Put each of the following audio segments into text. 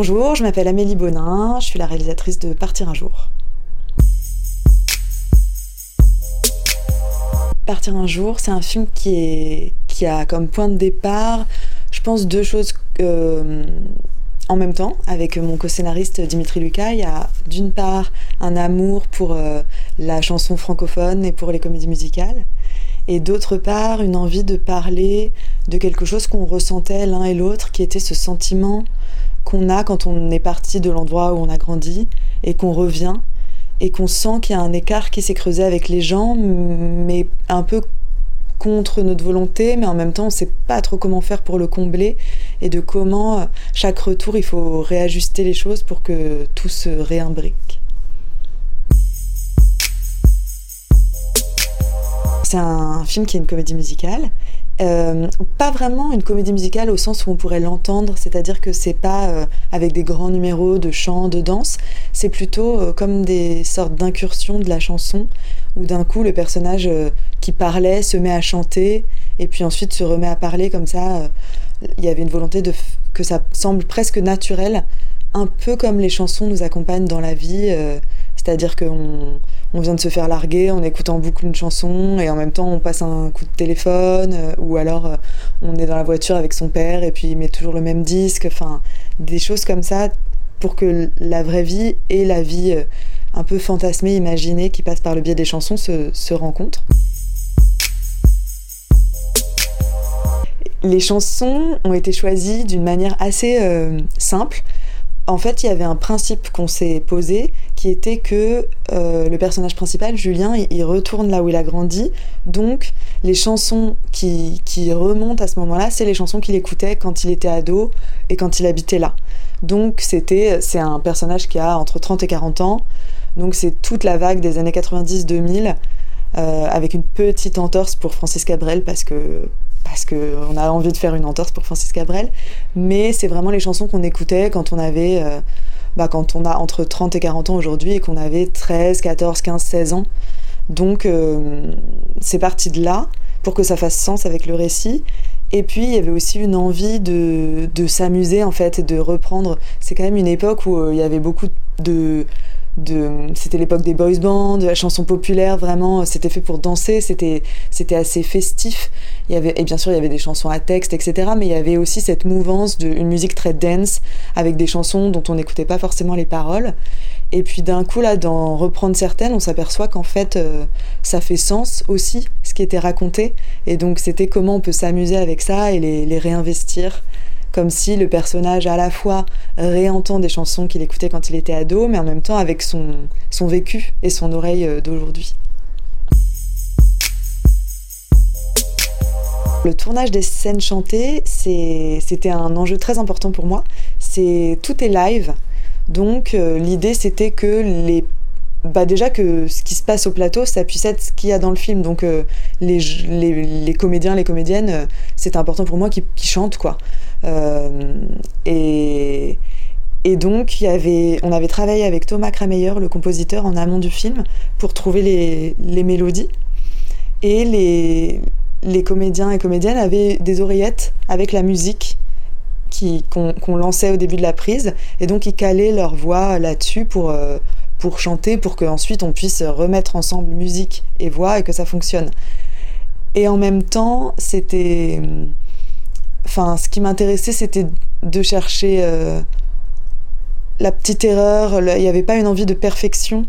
Bonjour, je m'appelle Amélie Bonin, je suis la réalisatrice de Partir un jour. Partir un jour, c'est un film qui, a comme point de départ, je pense, deux choses euh, en même temps. Avec mon co-scénariste Dimitri Lucas, il y a d'une part un amour pour euh, la chanson francophone et pour les comédies musicales, et d'autre part une envie de parler de quelque chose qu'on ressentait l'un et l'autre, qui était ce sentiment qu'on a quand on est parti de l'endroit où on a grandi et qu'on revient et qu'on sent qu'il y a un écart qui s'est creusé avec les gens, mais un peu contre notre volonté, mais en même temps on ne sait pas trop comment faire pour le combler et de comment euh, chaque retour il faut réajuster les choses pour que tout se réimbrique. C'est un film qui est une comédie musicale euh, pas vraiment une comédie musicale au sens où on pourrait l'entendre, c'est-à-dire que c'est pas euh, avec des grands numéros de chant, de danse, c'est plutôt euh, comme des sortes d'incursions de la chanson où d'un coup le personnage qui parlait se met à chanter et puis ensuite se remet à parler comme ça. Il y avait une volonté de que ça semble presque naturel, un peu comme les chansons nous accompagnent dans la vie, c'est-à-dire qu'on on vient de se faire larguer en écoutant beaucoup une chanson et en même temps on passe un coup de téléphone euh, ou alors euh, on est dans la voiture avec son père et puis il met toujours le même disque, enfin des choses comme ça pour que la vraie vie et la vie euh, un peu fantasmée, imaginée qui passe par le biais des chansons se rencontrent. Les chansons ont été choisies d'une manière assez simple en fait, il y avait un principe qu'on s'est posé qui était que euh, le personnage principal, Julien, il, retourne là où il a grandi. Donc, les chansons qui, remontent à ce moment-là, c'est les chansons qu'il écoutait quand il était ado et quand il habitait là. Donc, c'était, c'est un personnage qui a entre 30 et 40 ans. Donc, c'est toute la vague des années 90-2000. Euh, avec une petite entorse pour Francis Cabrel parce que parce qu'on a envie de faire une entorse pour Francis Cabrel, mais c'est vraiment les chansons qu'on écoutait quand on avait, euh, bah, quand on a entre 30 et 40 ans aujourd'hui et qu'on avait 13, 14, 15, 16 ans. Donc euh, c'est parti de là pour que ça fasse sens avec le récit. Et puis il y avait aussi une envie de, de s'amuser en fait et de reprendre. C'est quand même une époque où euh, il y avait beaucoup de c'était l'époque des boys bands, de la chanson populaire, vraiment, c'était fait pour danser, c'était, assez festif. Il y avait, et bien sûr, il y avait des chansons à texte, etc. Mais il y avait aussi cette mouvance d'une musique très dance, avec des chansons dont on n'écoutait pas forcément les paroles. Et puis d'un coup, là, d'en reprendre certaines, on s'aperçoit qu'en fait, euh, ça fait sens aussi, ce qui était raconté. Et donc, c'était comment on peut s'amuser avec ça et les réinvestir comme si le personnage à la fois réentend des chansons qu'il écoutait quand il était ado, mais en même temps avec son, son vécu et son oreille euh, d'aujourd'hui. Le tournage des scènes chantées, c'était un enjeu très important pour moi. C'est tout est live, donc euh, l'idée c'était que les bah déjà que ce qui se passe au plateau, ça puisse être ce qu'il y a dans le film. Donc euh, les, les, comédiens, les comédiennes, c'est important pour moi qu'ils chantent, quoi. Euh, et, donc, on avait travaillé avec Thomas Krameyer, le compositeur, en amont du film, pour trouver les, mélodies. Et les, comédiens et comédiennes avaient des oreillettes avec la musique qu'on lançait au début de la prise. Et donc, ils calaient leur voix là-dessus pour pour chanter, pour qu'ensuite on puisse remettre ensemble musique et voix et que ça fonctionne. Et en même temps, c'était. Enfin, ce qui m'intéressait, c'était de chercher euh, la petite erreur. Il n'y avait pas une envie de perfection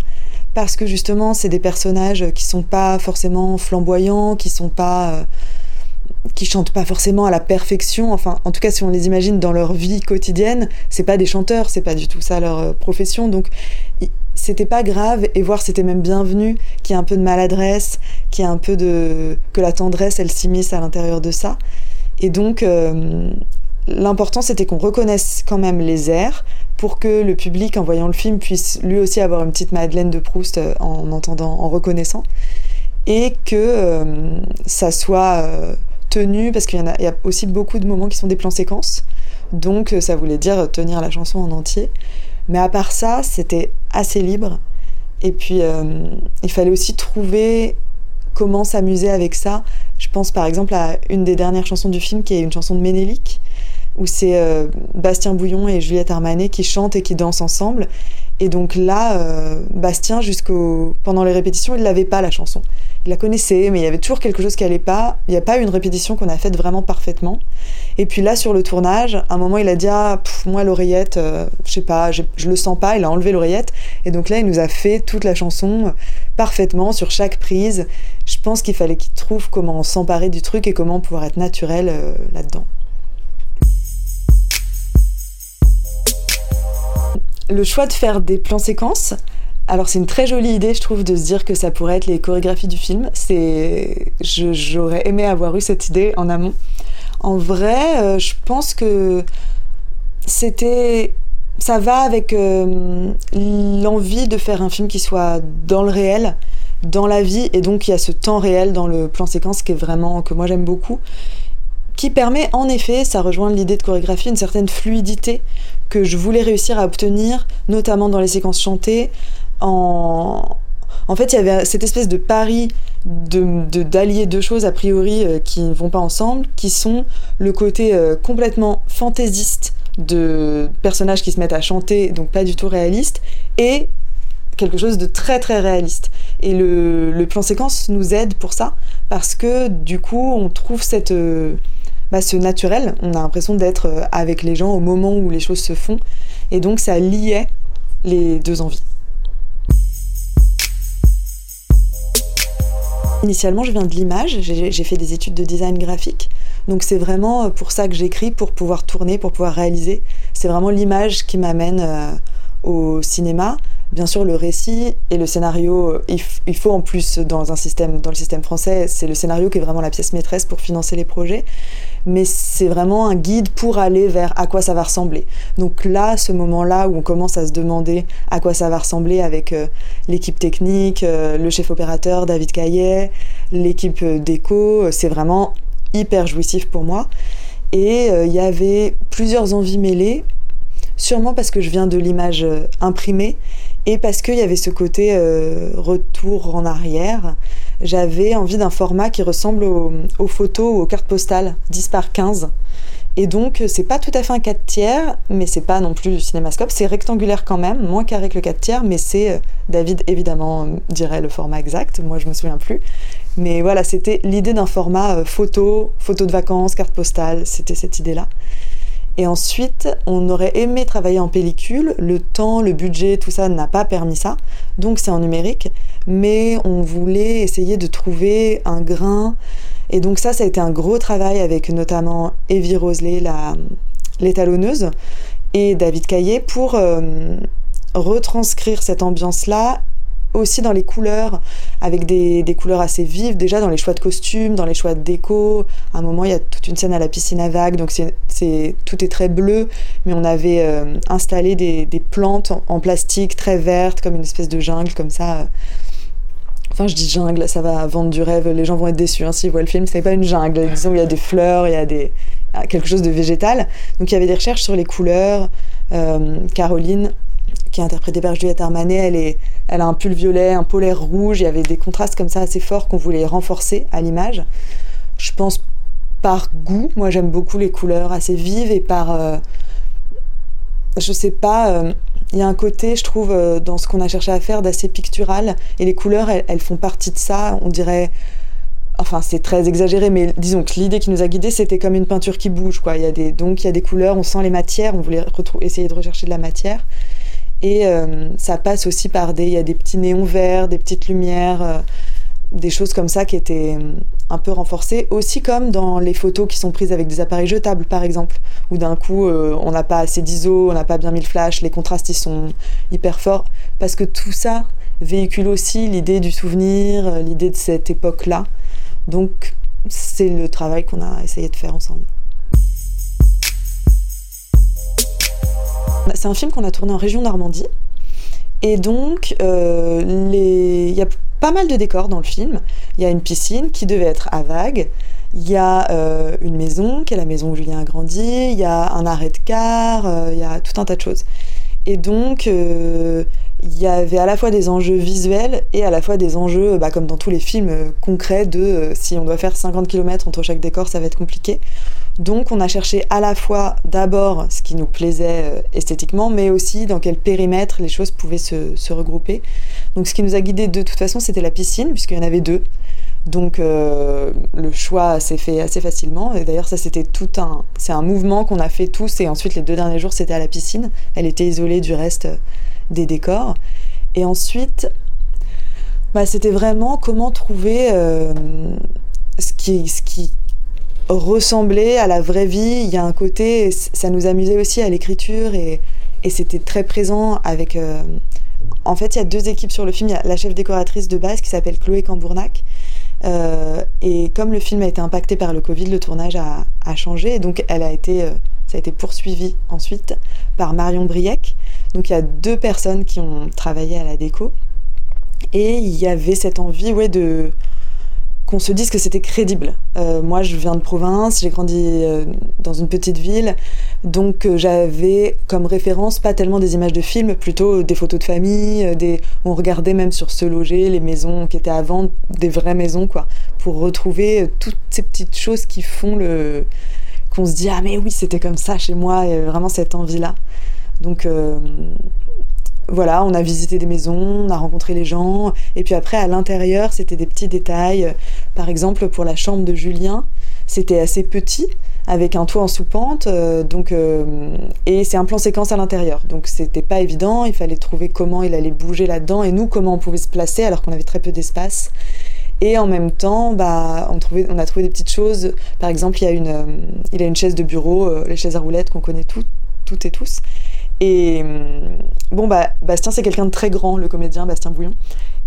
parce que justement, c'est des personnages qui sont pas forcément flamboyants, qui sont pas. Euh, qui chantent pas forcément à la perfection. Enfin, en tout cas, si on les imagine dans leur vie quotidienne, c'est pas des chanteurs, c'est pas du tout ça leur euh, profession. Donc, c'était pas grave et voir c'était même bienvenu qu'il y ait un peu de maladresse, qu'il y un peu de que la tendresse elle s'immisce à l'intérieur de ça. Et donc euh, l'important c'était qu'on reconnaisse quand même les airs pour que le public en voyant le film puisse lui aussi avoir une petite Madeleine de Proust euh, en entendant, en reconnaissant et que euh, ça soit tenu parce qu'il y, y a aussi beaucoup de moments qui sont des plans séquences. Donc ça voulait dire tenir la chanson en entier. Mais à part ça, c'était assez libre. Et puis, il fallait aussi trouver comment s'amuser avec ça. Je pense par exemple à une des dernières chansons du film, qui est une chanson de Ménélique, où c'est Bastien Bouillon et Juliette Armanet qui chantent et qui dansent ensemble. Et donc là, Bastien, jusqu'au pendant les répétitions, il l'avait pas la chanson il la connaissait, mais il y avait toujours quelque chose qui allait pas. Il n'y a pas eu une répétition qu'on a faite vraiment parfaitement. Et puis là, sur le tournage, à un moment, il a dit Ah, moi, l'oreillette, euh, je sais pas, je, le sens pas. Il a enlevé l'oreillette. Et donc là, il nous a fait toute la chanson parfaitement sur chaque prise. Je pense qu'il fallait qu'il trouve comment s'emparer du truc et comment pouvoir être naturel euh, là-dedans. Le choix de faire des plans séquences, alors c'est une très jolie idée, je trouve, de se dire que ça pourrait être les chorégraphies du film. C'est, j'aurais aimé avoir eu cette idée en amont. En vrai, euh, je pense que c'était, ça va avec euh, l'envie de faire un film qui soit dans le réel, dans la vie, et donc il y a ce temps réel dans le plan séquence qui est vraiment que moi j'aime beaucoup qui permet en effet, ça rejoint l'idée de chorégraphie, une certaine fluidité que je voulais réussir à obtenir, notamment dans les séquences chantées, en, fait, il y avait cette espèce de pari de d'allier deux choses a priori euh, qui ne vont pas ensemble, qui sont le côté euh, complètement fantaisiste de personnages qui se mettent à chanter, donc pas du tout réaliste, et quelque chose de très très réaliste. Et le, le plan séquence nous aide pour ça, parce que du coup, on trouve cette, euh, bah, ce naturel, on a l'impression d'être avec les gens au moment où les choses se font, et donc ça liait les deux envies. Initialement, je viens de l'image, j'ai fait des études de design graphique. Donc c'est vraiment euh, pour ça que j'écris, pour pouvoir tourner, pour pouvoir réaliser. C'est vraiment l'image qui m'amène euh, au cinéma. Bien sûr, le récit et le scénario, euh, il, faut en plus dans le système français, c'est le scénario qui est vraiment la pièce maîtresse pour financer les projets mais c'est vraiment un guide pour aller vers à quoi ça va ressembler. Donc là, ce moment-là où on commence à se demander à quoi ça va ressembler avec euh, l'équipe technique, euh, le chef opérateur David Caillet, l'équipe déco, c'est vraiment hyper jouissif pour moi. Et il y avait plusieurs envies mêlées, sûrement parce que je viens de l'image imprimée et parce qu'il y avait ce côté retour en arrière j'avais envie d'un format qui ressemble aux, photos ou aux cartes postales 10 par 15. Et donc, c'est pas tout à fait un 4 tiers, mais c'est pas non plus du cinémascope. C'est rectangulaire quand même, moins carré que le 4 tiers, mais c'est, euh, David évidemment dirait le format exact, moi je me souviens plus. Mais voilà, c'était l'idée d'un format euh, photo, photo de vacances, carte postale, c'était cette idée-là. Et ensuite, on aurait aimé travailler en pellicule. Le temps, le budget, tout ça n'a pas permis ça. Donc c'est en numérique. Mais on voulait essayer de trouver un grain. Et donc ça, ça a été un gros travail avec notamment Evie Roseley, l'étalonneuse, et David Caillé pour euh, retranscrire cette ambiance-là aussi dans les couleurs, avec des, couleurs assez vives, déjà dans les choix de costumes, dans les choix de déco. À un moment, il y a toute une scène à la piscine à vagues, donc c'est, tout est très bleu, mais on avait euh, installé des, plantes en, plastique très vertes, comme une espèce de jungle, comme ça. Enfin, je dis jungle, ça va vendre du rêve, les gens vont être déçus hein, s'ils voient le film. C'est pas une jungle, disons, il y a des fleurs, il y a des, quelque chose de végétal. Donc il y avait des recherches sur les couleurs. Euh, Caroline qui est interprétée par Juliette Armanet, elle, est, elle a un pull violet, un polaire rouge, il y avait des contrastes comme ça assez forts qu'on voulait renforcer à l'image. Je pense par goût, moi j'aime beaucoup les couleurs assez vives et par... Euh, je sais pas, euh, il y a un côté, je trouve, euh, dans ce qu'on a cherché à faire d'assez pictural, et les couleurs, elles, font partie de ça, on dirait... Enfin, c'est très exagéré, mais disons que l'idée qui nous a guidés, c'était comme une peinture qui bouge, quoi. Il y a des, donc il y a des couleurs, on sent les matières, on voulait essayer de rechercher de la matière. Et euh, ça passe aussi par des, il y a des petits néons verts, des petites lumières, euh, des choses comme ça qui étaient euh, un peu renforcées. Aussi comme dans les photos qui sont prises avec des appareils jetables, par exemple, où d'un coup on n'a pas assez d'ISO, on n'a pas bien mis le flash, les contrastes ils sont hyper forts, parce que tout ça véhicule aussi l'idée du souvenir, l'idée de cette époque-là. Donc c'est le travail qu'on a essayé de faire ensemble. C'est un film qu'on a tourné en région Normandie. Et donc, euh, il y a pas mal de décors dans le film. Il y a une piscine qui devait être à vagues. Il y a euh, une maison, qui est la maison où Julien a grandi. Il y a un arrêt de car. Euh, il y a tout un tas de choses. Et donc, il y avait à la fois des enjeux visuels et à la fois des enjeux, bah, comme dans tous les films concrets, de si on doit faire 50 km entre chaque décor, ça va être compliqué. Donc on a cherché à la fois d'abord ce qui nous plaisait euh, esthétiquement, mais aussi dans quel périmètre les choses pouvaient se, regrouper. Donc ce qui nous a guidé de toute façon, c'était la piscine, puisqu'il y en avait deux. Donc euh, le choix s'est fait assez facilement. Et d'ailleurs, ça c'était tout un, c'est un mouvement qu'on a fait tous. Et ensuite, les deux derniers jours, c'était à la piscine. Elle était isolée du reste des décors. Et ensuite, bah, c'était vraiment comment trouver euh, ce, qui, ce qui ressemblait à la vraie vie. Il y a un côté, ça nous amusait aussi à l'écriture et, et c'était très présent avec. Euh, en fait, il y a deux équipes sur le film. Il y a la chef décoratrice de base qui s'appelle Chloé Cambournac. Euh, et comme le film a été impacté par le Covid, le tournage a, a changé. Et donc, elle a été, ça a été poursuivi ensuite par Marion Briec. Donc, il y a deux personnes qui ont travaillé à la déco. Et il y avait cette envie ouais, de qu'on se dise que c'était crédible. Euh, moi, je viens de province, j'ai grandi euh, dans une petite ville, donc euh, j'avais comme référence pas tellement des images de films, plutôt des photos de famille, on regardait même sur se loger les maisons qui étaient avant, des vraies maisons, quoi, pour retrouver toutes ces petites choses qui font le qu'on se dit ah mais oui c'était comme ça chez moi, et vraiment cette envie là. Donc voilà, on a visité des maisons, on a rencontré les gens, et puis après à l'intérieur, c'était des petits détails. Par exemple, pour la chambre de Julien, c'était assez petit, avec un toit en sous-pente, euh, donc euh, et c'est un plan séquence à l'intérieur, donc c'était pas évident. Il fallait trouver comment il allait bouger là-dedans et nous comment on pouvait se placer alors qu'on avait très peu d'espace. Et en même temps, bah, on, trouvait, on a trouvé des petites choses. Par exemple, il y a une, euh, il a une chaise de bureau, les chaises à roulettes qu'on connaît toutes et tous. Et hum, bon, bah, Bastien, c'est quelqu'un de très grand, le comédien Bastien Bouillon.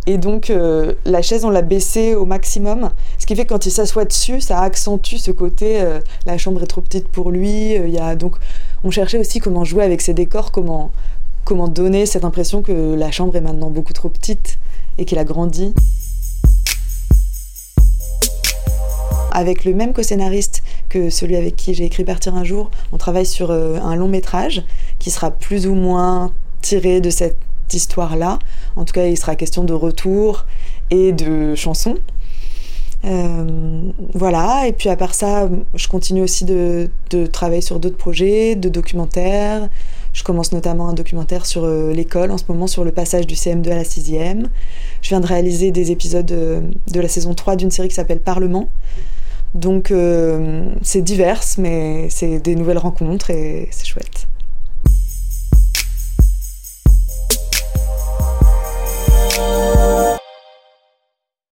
Et donc, euh, la chaise, on l'a baissée au maximum. Ce qui fait que quand il s'assoit dessus, ça accentue ce côté euh, la chambre est trop petite pour lui. Euh, y a, donc, on cherchait aussi comment jouer avec ses décors, comment, comment donner cette impression que la chambre est maintenant beaucoup trop petite et qu'il a grandi. Avec le même co-scénariste que celui avec qui j'ai écrit Partir un jour, on travaille sur euh, un long métrage qui sera plus ou moins tiré de cette histoire-là. En tout cas, il sera question de retour et de chansons. Euh, voilà, et puis à part ça, je continue aussi de, travailler sur d'autres projets, de documentaires. Je commence notamment un documentaire sur euh, l'école en ce moment, sur le passage du CM2 à la 6e. Je viens de réaliser des épisodes de la saison 3 d'une série qui s'appelle Parlement, donc euh, c'est divers, mais c'est des nouvelles rencontres et c'est chouette.